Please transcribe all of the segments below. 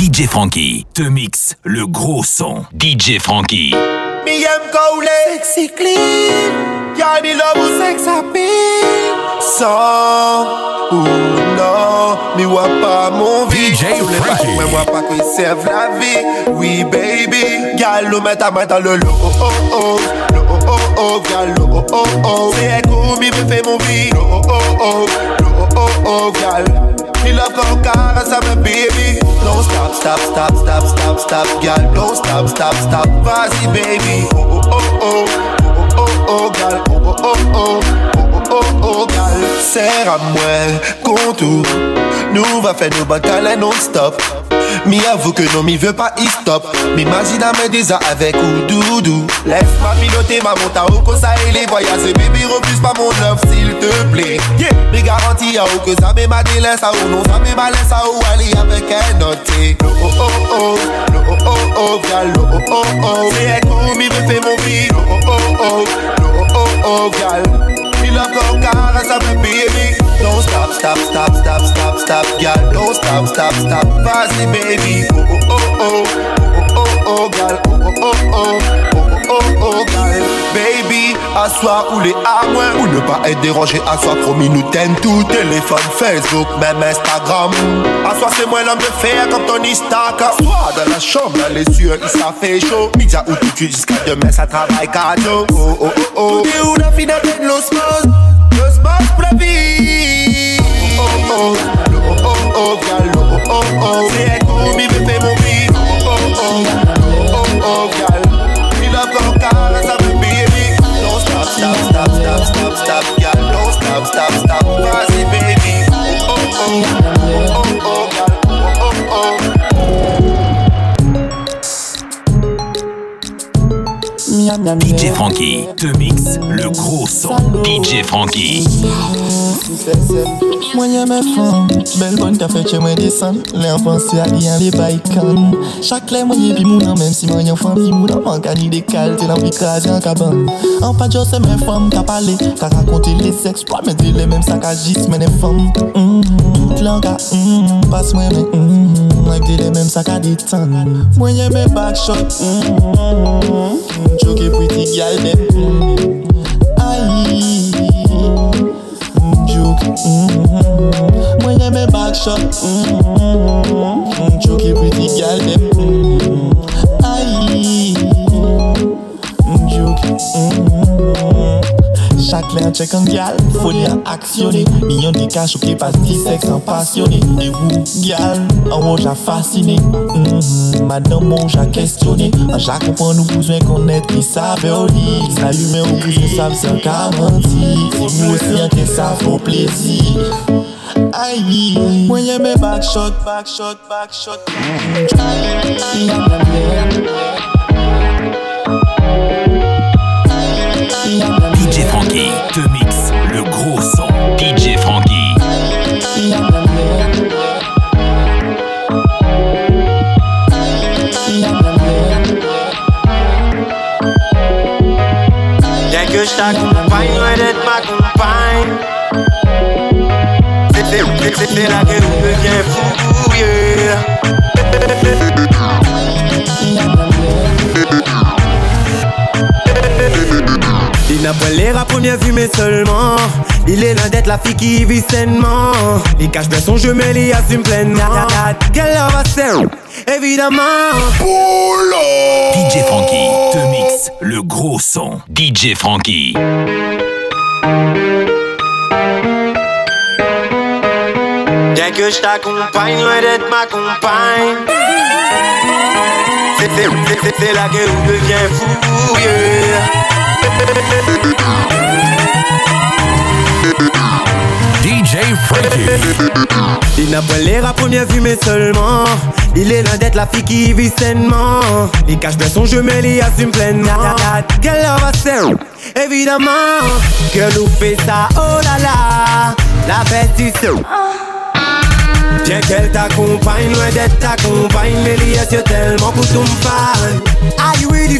DJ Frankie te mixe le gros son. DJ Frankie. Me aime quand sexy clean. Y'a me love ou sex appeal. Sans ou non, me vois pas mon vie. DJ Frankie. Mais moi pas qui serve la vie. Oui baby, ta main dans le lot. Oh oh oh, lo oh oh oh, oh oh oh. C'est cool, me fait mon vie. Lo oh oh oh, lo oh oh oh. Me love quand caresse à me baby. Don't stop, stop, stop, stop, stop, stop, gal. Don't stop, stop, stop. Vas-y baby. Oh oh oh oh, oh oh oh gal. Oh oh oh oh, oh oh oh oh, gal. Serre à moi, contour. Nous va faire nos batailles non-stop. Mi avoue que non, mi veut pas y stop. M'imagine à me déjà avec ou doudou. Laisse-moi piloter ma monta au ça et les voyages. Baby, refuse pas mon love, s'il te plaît. Yeah. Mais garantie à où que ça me m'a délaisse à où non, ça me m'a laisse à où aller avec un noté. Oh oh oh oh, oh oh oh oh, gal, oh oh oh oh. C'est un mi me fait mon vie. Oh oh oh oh, oh oh oh, gal. Il a encore caresse à baby. Don't stop, stop, stop, stop, stop, stop, gal. Don't stop, stop, stop. Vas-y, baby. Oh oh oh oh, oh oh oh gal. Oh oh oh oh, oh oh oh oh, Baby, assois ou les à moi. Ou ne pas être dérangé, assois promis, nous t'aime tout. Téléphone, Facebook, même Instagram. Assois, c'est moi l'homme de fer comme Tony Stark. Assois dans la chambre, dans les yeux, ça fait chaud. Midi ou tout cul jusqu'à demain, ça travaille cardio. Oh oh oh oh. Tout est où la finale de los mos? Los mos pour la vie. Oh oh oh. Oh oh oh. Oh oh oh. C'est mi me fait mon vie. Stop, stop, stop. DJ Frankie. Te mixe le gros son. DJ Frankie. Mwen ye men fon Bel bon ka fe che mwen desan Le anfan se a li an le bay kan Chak le mwen ye pi moun an Mem si mwen yon fan pi moun an ka ni de kal Te lan pi kraje an kaban An pa jo se men fom ka pale Ka rakonte le seks Pwa men de le men sa ka jis men e fom Tout lan ka Pas mwen men mm, Mwen de le men sa ka detan Mwen ye men back shot. Mm, Choke pretty gal dem. Mm, Ayi Joke. Mm-hmm. Mwen yeme back shot Le an chek an gal Foli an aksyone Milyon de ka choke pas di seks an pasyone E wou gal An wou ja fascine mm-hmm. Madame moun ja kestyone An kompon nou bouzwen konet ki sa ve o li Sa yume ou bouzwen sav se an ka manti Se mou osi an ke sa fò plezi Ayi Mwen yeme back shot, back shot, back shot. DJ Y'a que je t'accompagne, loin d'être ma compagne. C'est- c'est- c'est- C'est c'est là que je deviens fou, yeah. Il n'a pas l'air à première vue, mais seulement. Il est loin d'être la fille qui vit sainement. Il cache bien son jeu, mais il assume pleinement. Quelle heure va Évidemment. DJ Frankie te mixe le gros son. DJ Frankie. Bien que je t'accompagne, loin d'être ma compagne. C'est- là que je deviens fou, yeah. DJ Frankie. Il n'a pas l'air à première vue, mais seulement. Il est loin d'être la fille qui vit sainement. Il cache bien son jeu, mais il assume pleinement. Quelle va ser- Évidemment, que nous fait ça, oh là là. La bête du son. Bien qu'elle t'accompagne, loin d'être ta compagne, mais il y a tellement pour ton fan. Are you ready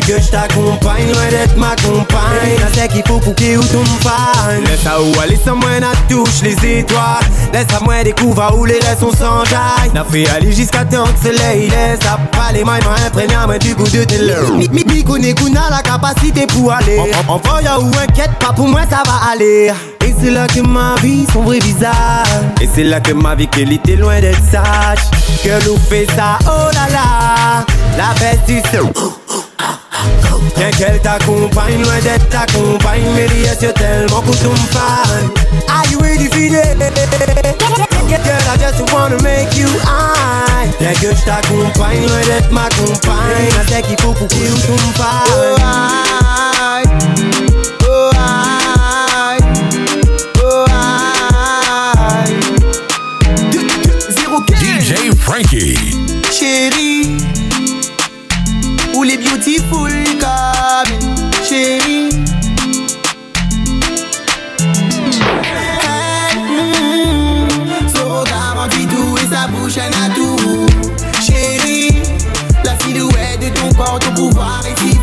que je t'accompagne, loin d'être ma compagne. Je sais qu'il faut pour qu'il ou tout me Laisse à où aller sans moi, n'a touche les étoiles. Laisse à moi découvrir où les restes sont sans jaille. N'a fait aller jusqu'à temps que soleil laisse. À pas les mains, imprégné, mais du goût de tes. Mi, mi, mi, a la capacité pour aller. En voyant ou inquiète, pas pour moi, ça va aller. Et c'est là que ma vie, son vrai visage. Et c'est là que ma vie, qu'elle était loin d'être sage. Que nous fait ça, oh là là. La bête du son. Bien qu'elle t'accompagne, loin d'être ta compagne Mais les tellement que tu me fan Are you ready for it? Girl, I just wanna make you high. Bien que je t'accompagne, loin d'être ma compagne. Je sais qu'il faut pour qu'il tu me fan Oh, I, oh, I, oh, DJ Frankie. Chérie Les beautiful chérie. Son regard dit tout et sa bouche un atout. Chérie, la silhouette de ton corps, ton pouvoir est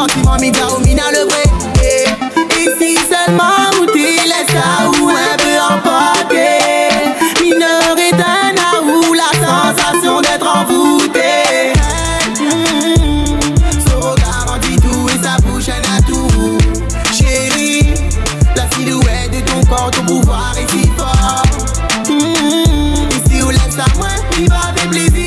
gars, sentiment mi ou mi dans le vrai. Et, si seulement vous laisse ça ou un peu emporté. Mineur éteint à ou la sensation d'être envoûté. Ce regard en dit tout et sa bouche un atout. Chérie, la silhouette de ton corps, ton pouvoir est si fort. Et si vous laisse à moi, il va faire plaisir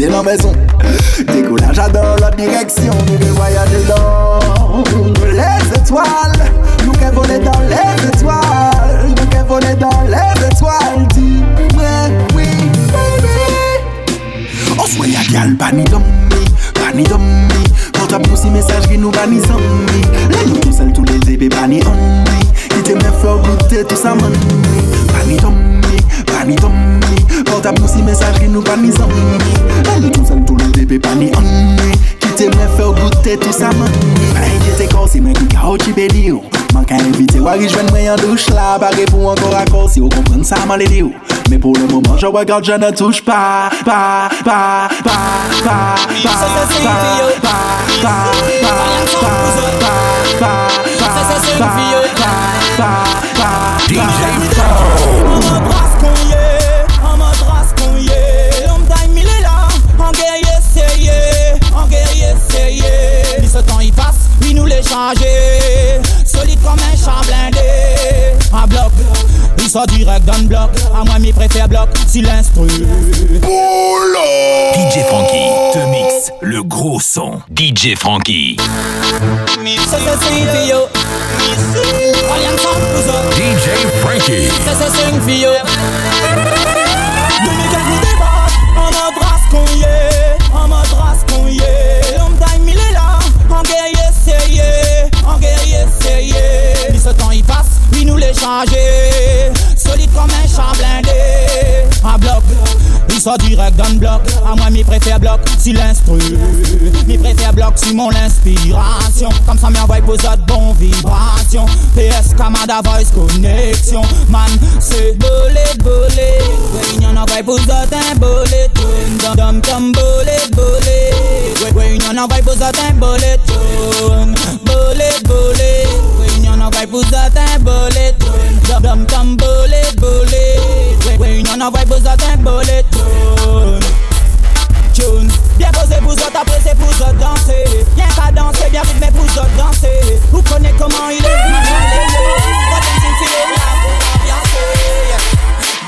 c'est la maison. Décollage j'adore la direction, nous les voyages dans les étoiles. Nous qui voler dans les étoiles, nous qui voler dans les étoiles. Dis-moi oui, baby. On se voit à Galba, ni d'ommi, pas ni d'ommi. Quand on pousse message qui nous bannis zombi. Les nous seuls tous les bébés bannis ommi. Qui t'aime fort goûter tout ça, mami. Bannis d'ommi, bannis d'ommi ni d'homme Quand t'as poussé message qui nous pas ni zombie Les nous tout seuls tous les épées pas ni homme Qui t'aime faire goûter tout ça man? Hey j'étais cassé mais qui cao tu béli Man ka invite wari jwen mwen yon douche la Pare pou ankor akor si ou kompren sa man le di ou Mais pour le moment je regarde je ne touche pas Pas, pas, pas, pas, pas, pas, pas, pas, pas, sort direct dans le bloc À moi mi préfère bloc, si l'instru DJ Frankie te mixe le gros son. DJ Frankie. DJ Frankie. solide comme un champ blindé. En bloc, il sort direct d'un bloc. À moi, mes préfères bloc, si l'instru. Mes préfères bloc, si mon inspiration. Comme ça, m'envoie pose de bon vibration. PS, Kamada Voice Connexion. Man, c'est bolet, bolet. Ouais, y'en envoie pose d'un bolet. Dum, dum, bolet, bolet. Ouais, y'en envoie pose d'un bolet. Bolet, Bolé bolé Ouais y'en a envoie pour un bolet Dom comme bolet, bolet Oui, on envoie pour un bolet Tune. Bien posé pour autres, après c'est pour autres danser Bien qu'à danser, bien rythmé pour autres danser Vous connaissez comment il est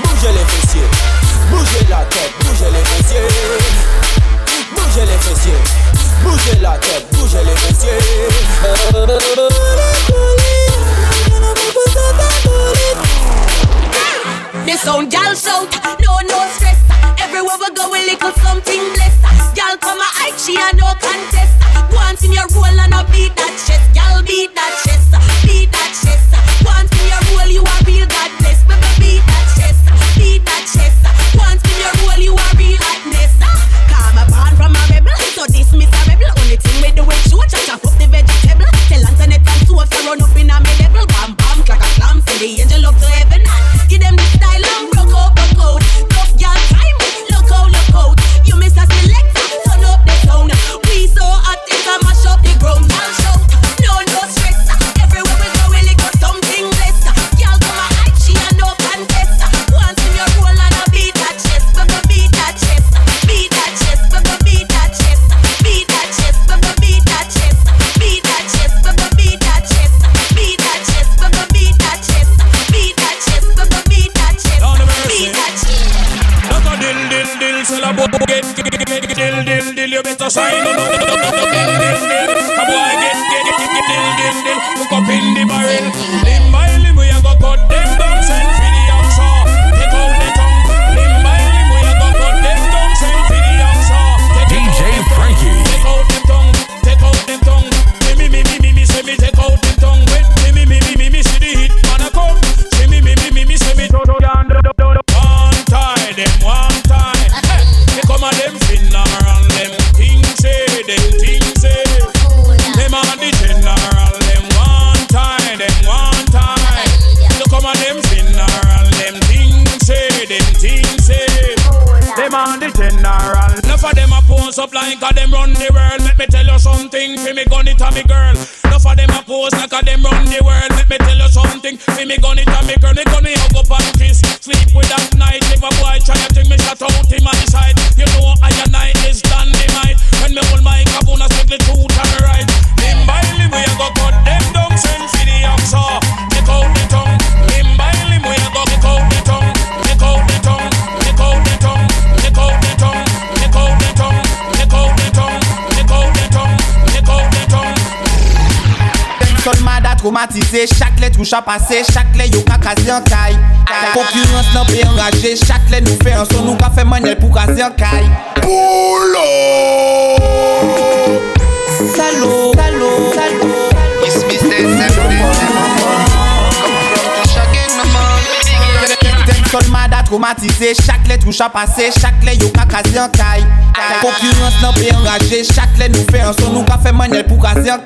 Bougez les fessiers, bougez la tête, bougez les fessiers. Bougez les fessiers, bougez la tête, bougez les fessiers This sound gal shout, no no stress. Everywhere we go, we little something bless. Gal come a hike, she a no contest. Once in your roll and a beat that chest, gal beat that chest, beat that chest. Once traumatisé, chaque lettre touche à passer, chaque lettre yo ka kaze en caille. Concurrence nan pe enragé, chaque lettre nous fait un son, nous ka fait manel pour kaze en caille. Salaud, salaud, salaud. Sol mada traumatisé, chaque lettre touche à passer, chaque lettre yo ka kaze en caille. Concurrence nan pe enragé, chaque lettre nous fait un son, nous ka fait manel pour kaze en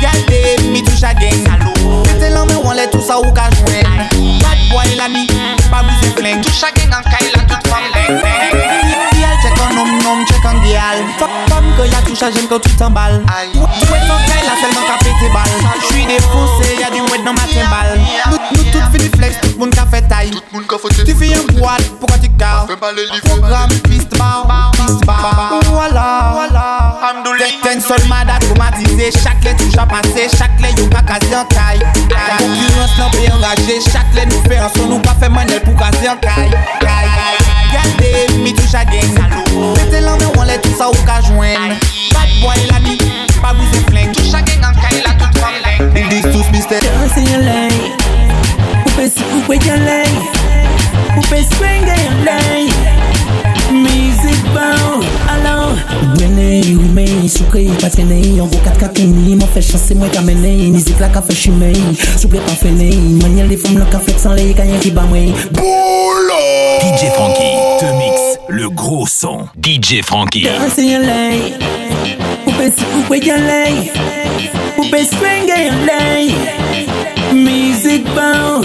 Gardez, mi touche. Mettez l'en on les tout ça ou ka joindre. Bad boy la ni. Touche toute femme bang Gyal nom nom, gyal. Y'a touche à j'aime quand tu y'a fini flex, tout tu carres Programme, piste bar, Chak le touj apase, chak le yon pa kaze an kay La kurans lan pe enraje, chak le nou fe anson Nou pa fe manel pou kaze an kay Gade, mi touj a gen salo Mete lan me wan le tout sa ou ka jwen Soukre patene Yon go kat kakini Mwen fè chanse mwen kamene Nizik la ka fè chime Souple pa fene Manye li fom la ka san le Kanyen ki ba mwen DJ Frankie te mixe le gros son. DJ Frankie. Your Upe si your swing your lane Music bound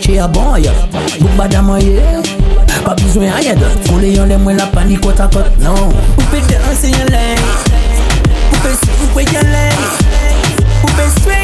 kache a boy. Bouk bada maye Pa bizwen a yed Koule yon le mwen la pani kota kot nan danse yon lè sou, yon lè swe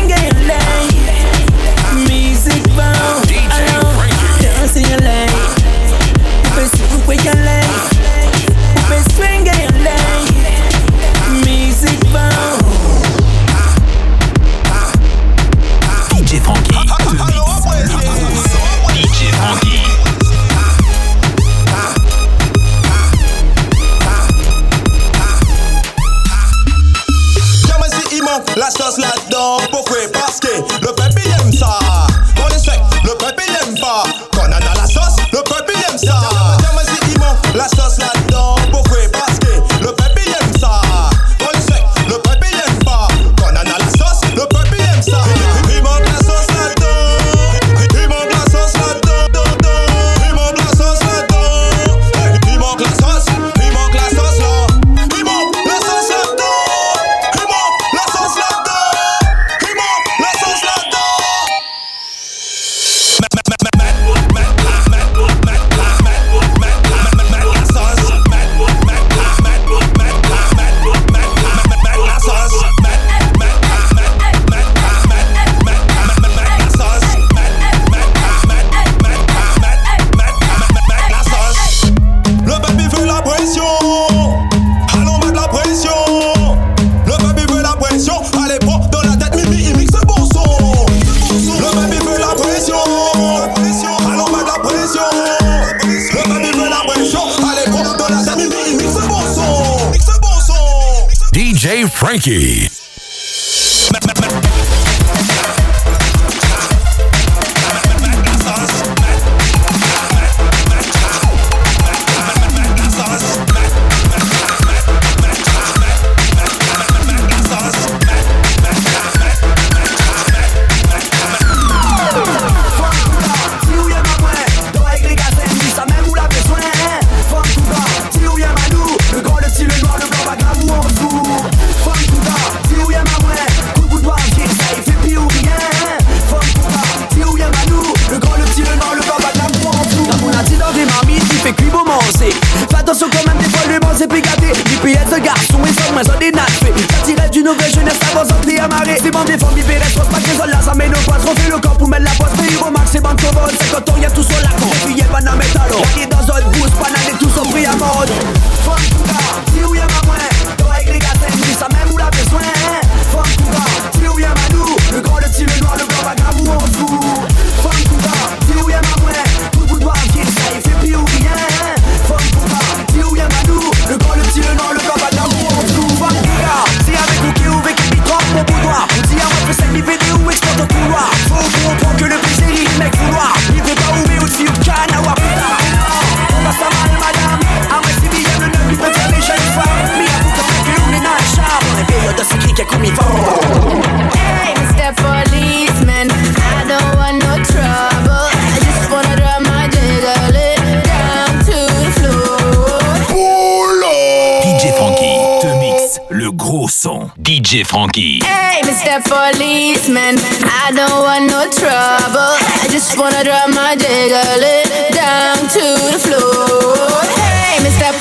DJ Frankie. Hey, Mr. Policeman, I don't want no trouble. I just wanna drop my jiggle down to the floor. Hey, Mr.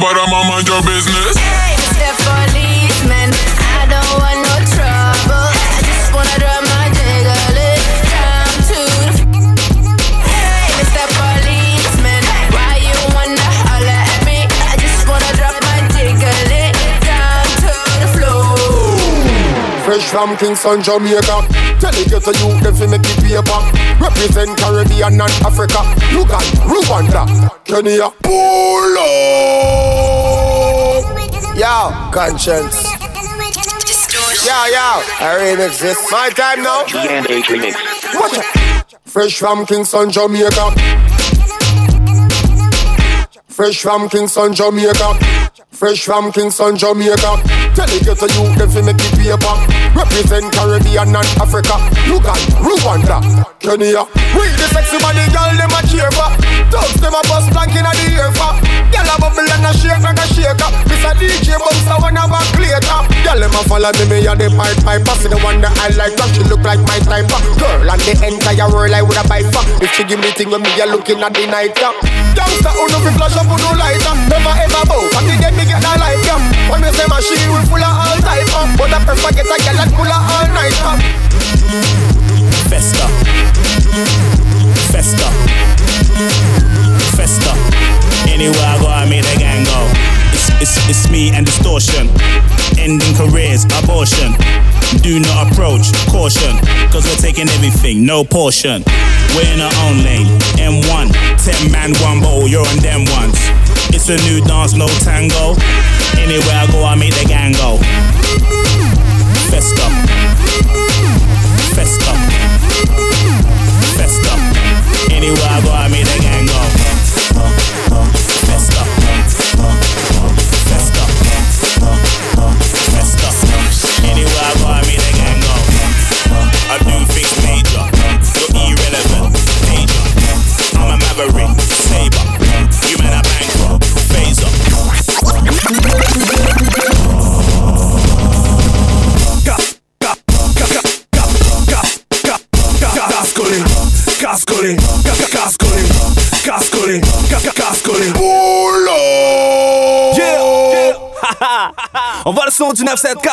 but I'm on mind your business. I don't want no trouble. I just wanna drop my jiggle down to the. Hey. Why you wanna holler at me? I just wanna drop my jiggle down to the floor. Fresh from Kingston, Jamaica. Tell the ghetto youth them fi make it paper. Represent Caribbean and Africa. Look at Rwanda, Kenya, Pull up. Yo, conscience. Yo, yo, I remix this. My time now. Watch it. Fresh from Kingston, Jamaica. Fresh from Kingston, Jamaica. Fresh from Kingston, Jamaica. Tell it to you, them fi make it paper. Represent Caribbean and Africa. Uganda, Rwanda, Kenya. We the sexy body girl, them a cheer for. Dogs them a bust plank inna the air for. Girl a bubble and a shake like a shaker. Miss a DJ bounce a one a back later. Girl them a follow me, me a the pipe piper. See the one that I like, but she look like my type. Girl and the entire world I woulda buy for. If she give me thing when me a looking at the night, yeah. Gangsta who no fi flash up, who no light up. Never ever bow, but me get me get that light, yeah. When me say machine, full of all type of. But I prefer get a girl that full of all night, yeah. Festa. Festa. Festa. Anywhere I go, I make the gang go. It's, it's, it's me and distortion. Ending careers, abortion. Do not approach, caution. Cause we're taking everything, no portion. We're in our own lane. M1, 10 man, one bottle, you're on them ones. It's a new dance, no tango. Anywhere I go, I make the gang go.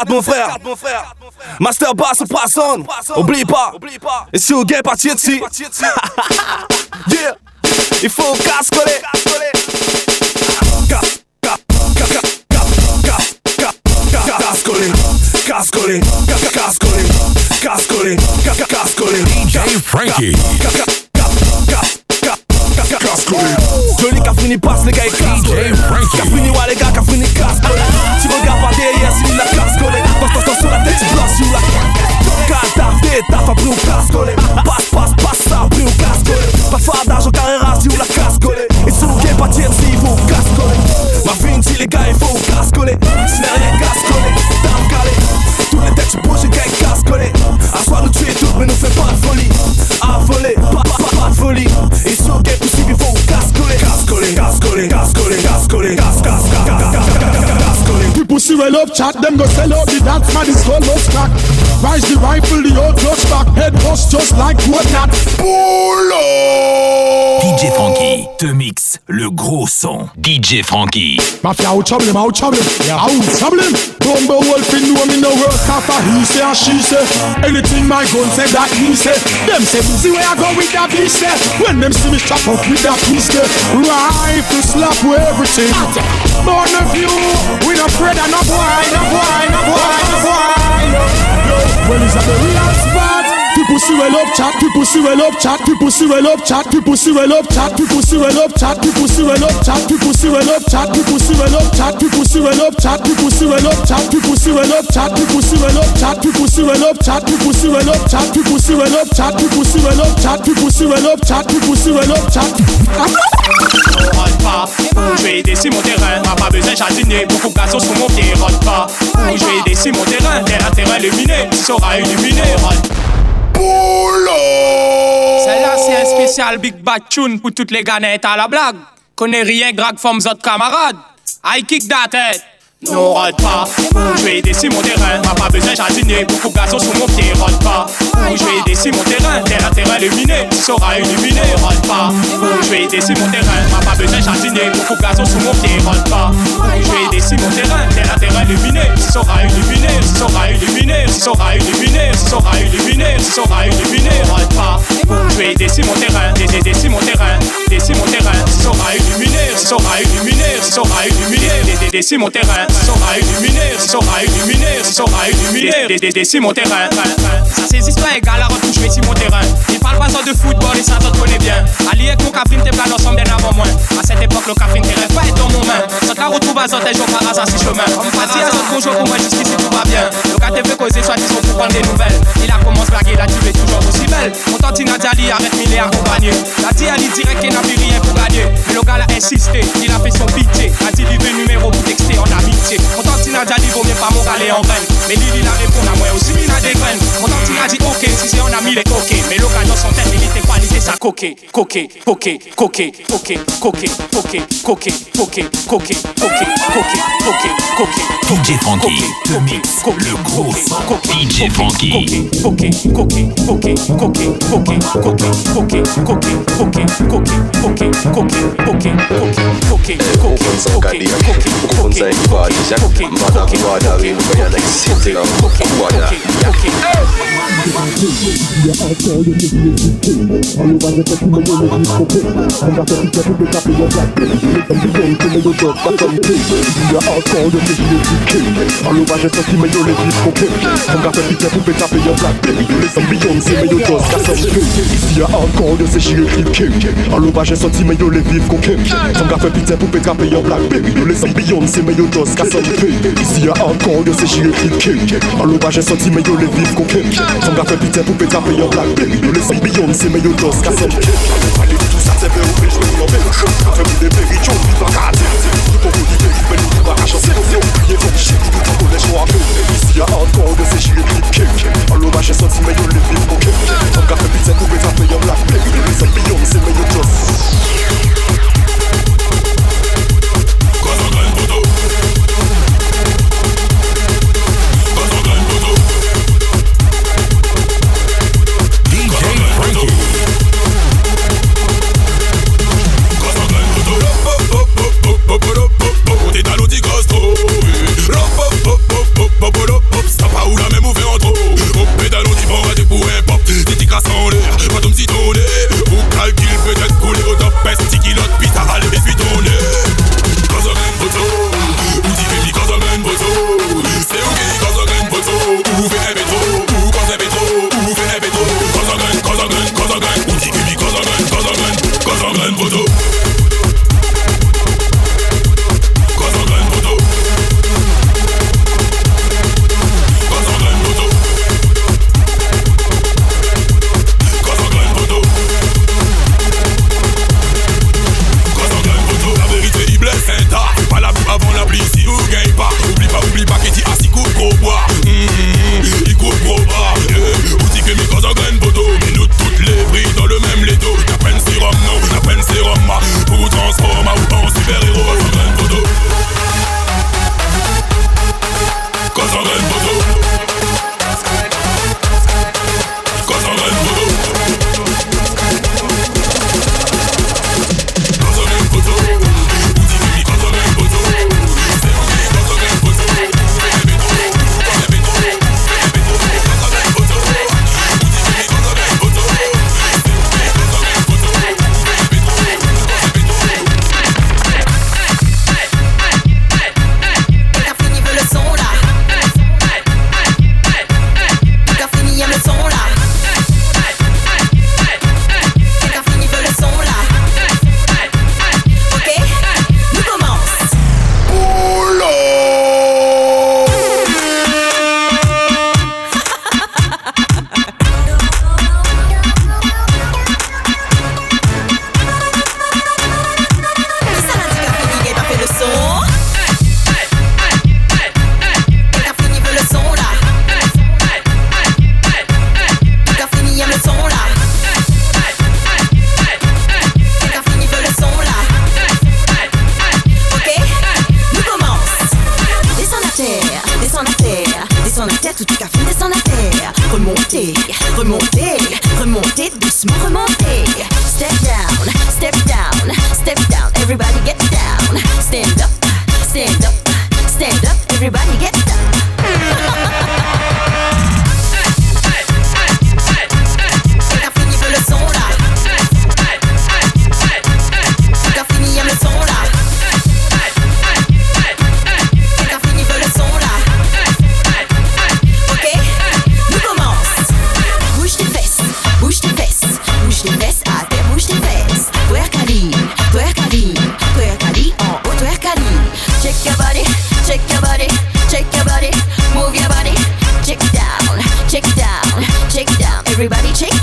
mon frère. Master Bass ou personne, oublie pas. Et si au gay parti de si. Yeah, il faut casse coller. Casse, casse, casse, casse, casse coller. Casse coller, Frankie. Johnny Cafrini passe, les gars ils cassent Cafrini, ouais les gars, Cafrini casse Tu regardes pas derrière, lui la casse collée Passe ton temps sur la tête, tu blanches sur la Caltaf, d'étaf, après au casse collée Passe, passe, passe ça, après au casse collée Pas de fardage au carré rase, ou la casse collée Et si vous gagnez pas tiens, si il faut casse collée Ma dit les gars, il faut casse collée Si n'est rien casse collée, t'as calé Tous les têtes, tu bouges, les gars, ils casse collée À soir, nous tuer toutes, mais nous fais pas de folie. À voler, pas, Marveli It's not get pussy before we gascole Gascole, gascole, gascole, gascole, gascole cascolé. People see well up chat, them go sell out the dance man is called lost crack. Rise the rifle, the old clutch back, head bust just like what not. Pull up! DJ Frankie te mixe le gros son. DJ Frankie. Mafia out trouble him, out trouble him, out trouble him. Bumble wolf in know me no work after he say and she say. Anything my gun say that he say. Them say see where I go with that beast say. When them see me chop up with that piece say. Rifle slap with everything. Born of you, we no afraid no boy, no boy, no boy, no boy. Well, is that the real spot? People see well up chat, people see well up chat, people see well up chat, people see well up chat, people see well up chat, people see well up chat, people see well up chat, people see well up chat, people see well up chat, people see well up chat, people see well up chat, people see well up chat, people see well up chat, people see well up chat, people see well up chat, people see well up chat, people see well up chat, people see well up chat. Pas, je vais dessus mon terrain, n'a pas besoin de jardiner, beaucoup de gazon sur mon pied, rôde pas, je vais dessus mon terrain, tel un terrain illuminé, sera illuminé, rôde. Celle-là c'est un spécial Big Bad Tune pour toutes les ganettes à la blague. Connais rien, grag forme autres camarades. I kick that head. Non, rôde pas, je vais décimer mon terrain? M'a pas besoin jardiner, beaucoup de garçons sous mon pied, rôde pas. Je vais mon terrain, terre à terre illuminée, tu sauras illuminer, pas. Je vais décimer mon terrain, m'a pas besoin jardiner, beaucoup de garçons sous mon pied, rôde pas. Je vais mon terrain, terre à terre illuminée, tu sauras illuminer, tu sauras illuminer, tu sauras illuminer, tu sauras tu pas. Je vais décimer mon terrain, décimer mon terrain, décimer mon terrain, tu sauras illuminer, tu sauras illuminer, tu sauras illuminer, décimer mon terrain si sera illuminé, si sera illuminé. Des, des, des, si mon terrain. Ça c'est histoires égales à retoucher si mon terrain. Il parle pas de football et ça t'en connaît bien. Ali et mon café t'es plan ensemble bien avant moi. À cette époque, le café t'es rêve pas être dans mon main. Ça t'a retrouvé à Zoté, jour par hasard si chemin. On partit à Zoté, bonjour pour moi jusqu'ici tout va bien. Le t'es fait causer, soit disons pour prendre des nouvelles. Il a commencé à blaguer, la tu es toujours aussi belle. Mon tantine a dit arrête milliards pour gagner. La dit Ali direct qu'il n'a plus rien pour gagner. Mais le gars a insisté, il a fait son pitié. A dit livre numéro pour texter en amitié. Mon tantine a dit vaut mieux pas mon galet en graine. Mais Lili il a répondu à moi aussi, il a des graines. Mon tantine a dit ok, si c'est on a mis les coquets. Mais le gars dans son tête, il était qualité sa. DJ te mix le gros son. DJ men koke Fom ka fe pite pou pe tape yo black baby Yo le san Beyoncé men yo dos ka san pe Isi ya ankor yo se shire klip ke Enlouvaje senti men yo le vif koke boy, he's a cookie, mother, cookie, mother, we going like city, cookie, mother, cookie, yeah, I tell you, this is the king. All you want is to see me do this for quick. And that's what you get to the top of your black bitch. Listen to them, to me on king. All you want is to see me do this for quick. And that's what you get to the top of your black bitch. Listen me on me me jusqu'à son Ici y'a encore yo c'est chier clip king En j'ai senti mais les vivre qu'on gars fait pitié pour péter payer blackberry Yo les filles billons c'est mais yo dos qu'à son Allez tout ça c'est fait au pitch mais yo bitch Fais vous des périts Tout pour vous mais c'est nous oublié comme shit Tout pour qu'on les Ici y'a encore yo c'est chier clip En j'ai senti mais les vivre qu'on gars fait pitié pour péter blackberry les c'est mais yo dos the gusto Everybody shake